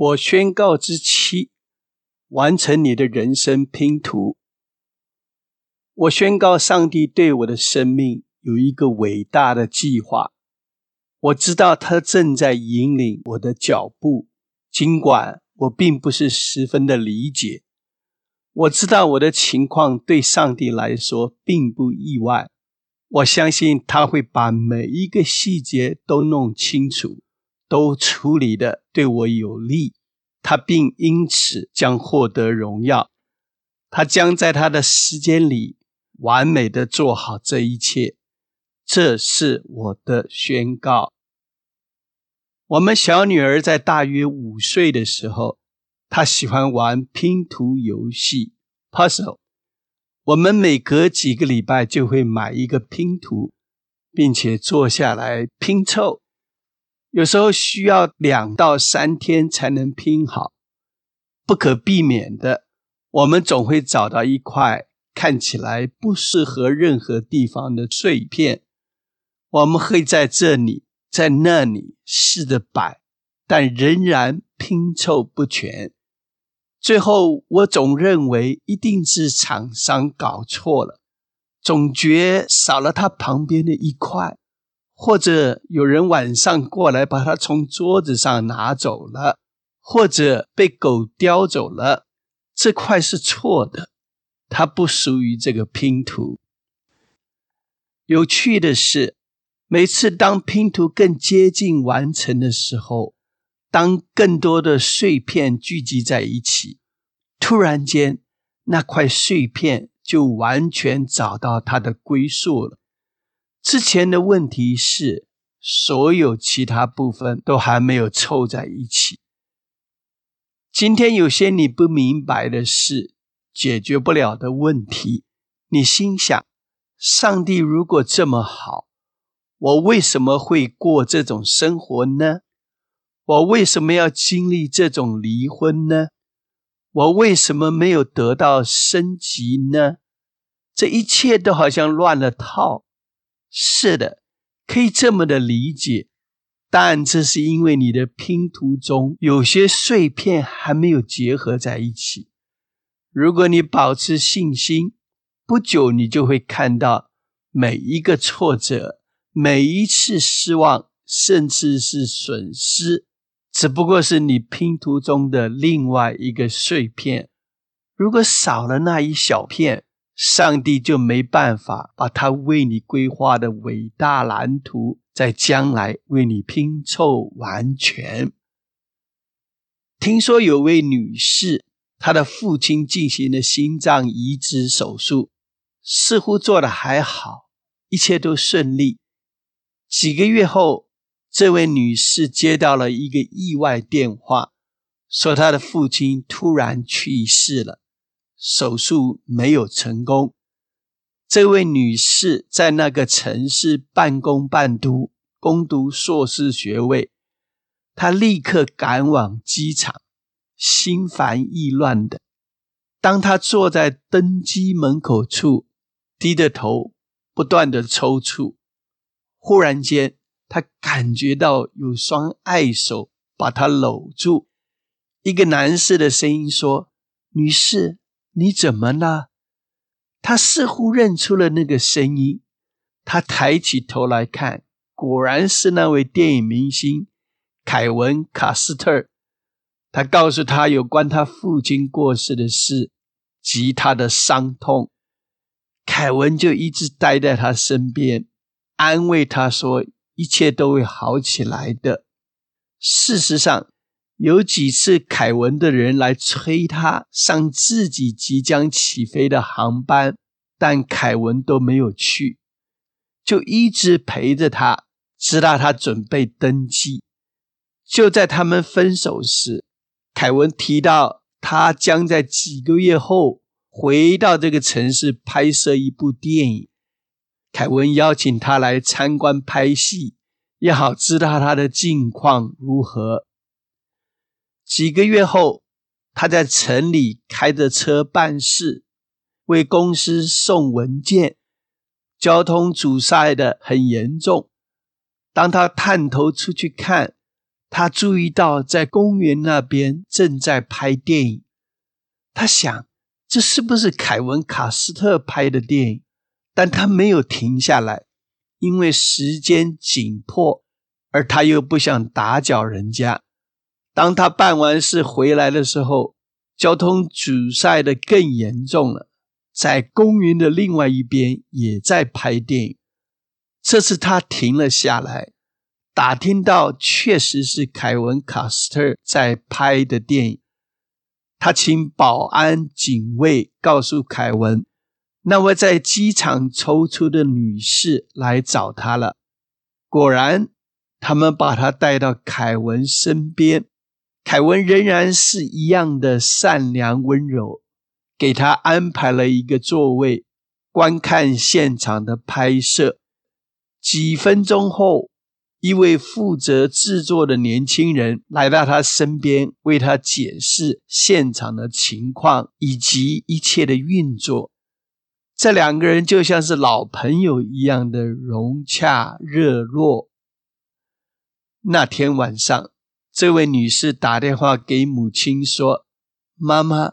我宣告之七，完成你的人生拼图。我宣告，上帝对我的生命有一个伟大的计划。我知道他正在引领我的脚步，尽管我并不是十分的理解。我知道我的情况对上帝来说并不意外。我相信他会把每一个细节都弄清楚。都处理的对我有利，他并因此将获得荣耀。他将在他的时间里完美的做好这一切，这是我的宣告。我们小女儿在大约五岁的时候，她喜欢玩拼图游戏 （puzzle）。我们每隔几个礼拜就会买一个拼图，并且坐下来拼凑。有时候需要两到三天才能拼好，不可避免的，我们总会找到一块看起来不适合任何地方的碎片。我们会在这里、在那里试着摆，但仍然拼凑不全。最后，我总认为一定是厂商搞错了，总觉少了它旁边的一块。或者有人晚上过来把它从桌子上拿走了，或者被狗叼走了，这块是错的，它不属于这个拼图。有趣的是，每次当拼图更接近完成的时候，当更多的碎片聚集在一起，突然间那块碎片就完全找到它的归宿了。之前的问题是，所有其他部分都还没有凑在一起。今天有些你不明白的事，解决不了的问题，你心想：上帝如果这么好，我为什么会过这种生活呢？我为什么要经历这种离婚呢？我为什么没有得到升级呢？这一切都好像乱了套。是的，可以这么的理解，但这是因为你的拼图中有些碎片还没有结合在一起。如果你保持信心，不久你就会看到每一个挫折、每一次失望，甚至是损失，只不过是你拼图中的另外一个碎片。如果少了那一小片，上帝就没办法把他为你规划的伟大蓝图，在将来为你拼凑完全。听说有位女士，她的父亲进行了心脏移植手术，似乎做的还好，一切都顺利。几个月后，这位女士接到了一个意外电话，说她的父亲突然去世了。手术没有成功。这位女士在那个城市半工半读，攻读硕士学位。她立刻赶往机场，心烦意乱的。当她坐在登机门口处，低着头，不断的抽搐。忽然间，她感觉到有双爱手把她搂住。一个男士的声音说：“女士。”你怎么了？他似乎认出了那个声音，他抬起头来看，果然是那位电影明星凯文·卡斯特。他告诉他有关他父亲过世的事及他的伤痛。凯文就一直待在他身边，安慰他说：“一切都会好起来的。”事实上。有几次，凯文的人来催他上自己即将起飞的航班，但凯文都没有去，就一直陪着他，直到他准备登机。就在他们分手时，凯文提到他将在几个月后回到这个城市拍摄一部电影。凯文邀请他来参观拍戏，也好知道他的近况如何。几个月后，他在城里开着车办事，为公司送文件。交通阻塞的很严重。当他探头出去看，他注意到在公园那边正在拍电影，他想这是不是凯文·卡斯特拍的电影？但他没有停下来，因为时间紧迫，而他又不想打搅人家。当他办完事回来的时候，交通阻塞的更严重了。在公园的另外一边也在拍电影。这次他停了下来，打听到确实是凯文·卡斯特在拍的电影。他请保安警卫告诉凯文，那位在机场抽出的女士来找他了。果然，他们把他带到凯文身边。凯文仍然是一样的善良温柔。给他安排了一个座位，观看现场的拍摄。几分钟后，一位负责制作的年轻人来到他身边，为他解释现场的情况以及一切的运作。这两个人就像是老朋友一样的融洽热络。那天晚上，这位女士打电话给母亲说：“妈妈。”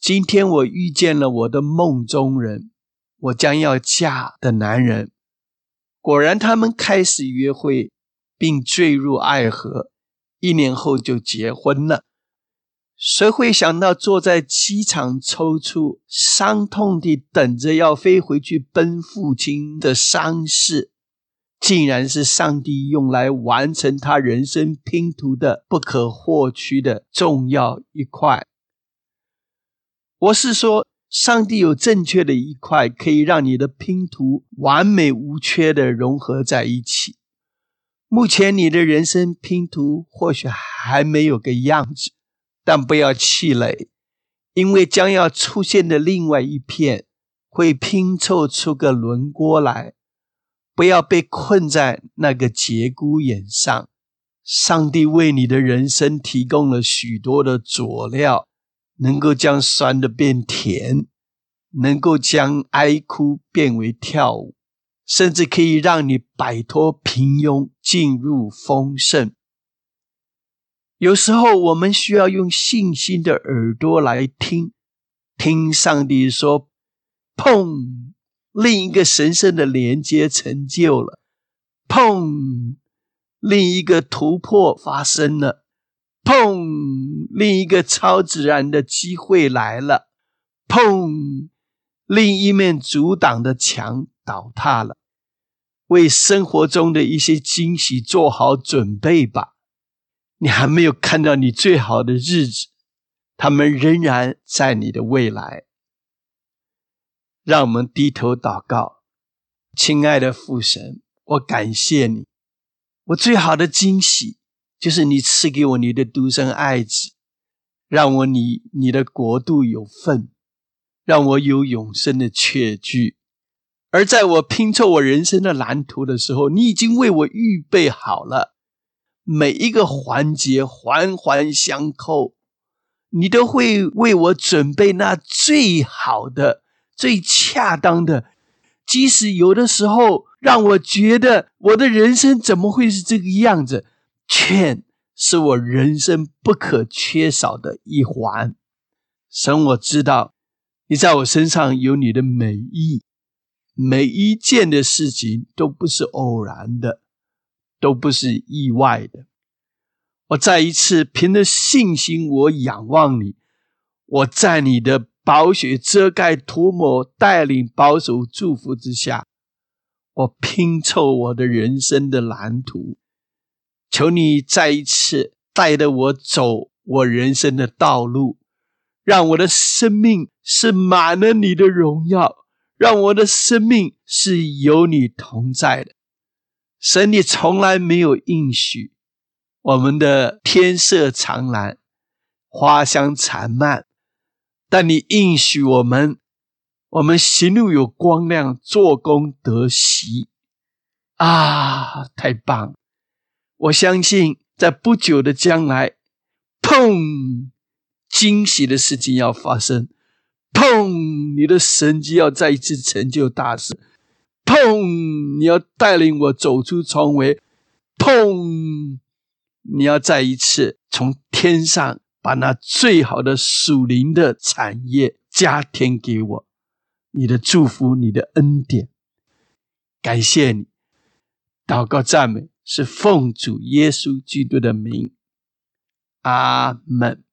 今天我遇见了我的梦中人，我将要嫁的男人。果然，他们开始约会，并坠入爱河，一年后就结婚了。谁会想到，坐在机场抽搐、伤痛地等着要飞回去奔父亲的伤势，竟然是上帝用来完成他人生拼图的不可或缺的重要一块。我是说，上帝有正确的一块，可以让你的拼图完美无缺的融合在一起。目前你的人生拼图或许还没有个样子，但不要气馁，因为将要出现的另外一片会拼凑出个轮廓来。不要被困在那个节骨眼上，上帝为你的人生提供了许多的佐料。能够将酸的变甜，能够将哀哭变为跳舞，甚至可以让你摆脱平庸，进入丰盛。有时候，我们需要用信心的耳朵来听，听上帝说：“砰！”另一个神圣的连接成就了，砰！另一个突破发生了。砰！另一个超自然的机会来了。砰！另一面阻挡的墙倒塌了。为生活中的一些惊喜做好准备吧。你还没有看到你最好的日子，他们仍然在你的未来。让我们低头祷告，亲爱的父神，我感谢你，我最好的惊喜。就是你赐给我你的独生爱子，让我你你的国度有份，让我有永生的确据。而在我拼凑我人生的蓝图的时候，你已经为我预备好了每一个环节，环环相扣，你都会为我准备那最好的、最恰当的。即使有的时候让我觉得我的人生怎么会是这个样子？劝是我人生不可缺少的一环。神，我知道你在我身上有你的美意，每一件的事情都不是偶然的，都不是意外的。我再一次凭着信心，我仰望你，我在你的宝血遮盖、涂抹、带领、保守、祝福之下，我拼凑我的人生的蓝图。求你再一次带着我走我人生的道路，让我的生命是满了你的荣耀，让我的生命是有你同在的。神，你从来没有应许我们的天色长蓝，花香缠漫，但你应许我们，我们行路有光亮，做工得喜。啊，太棒！我相信，在不久的将来，砰，惊喜的事情要发生，砰，你的神迹要再一次成就大事，砰，你要带领我走出重围，砰，你要再一次从天上把那最好的属灵的产业加添给我，你的祝福，你的恩典，感谢你，祷告赞美是奉主耶稣基督的名，阿门。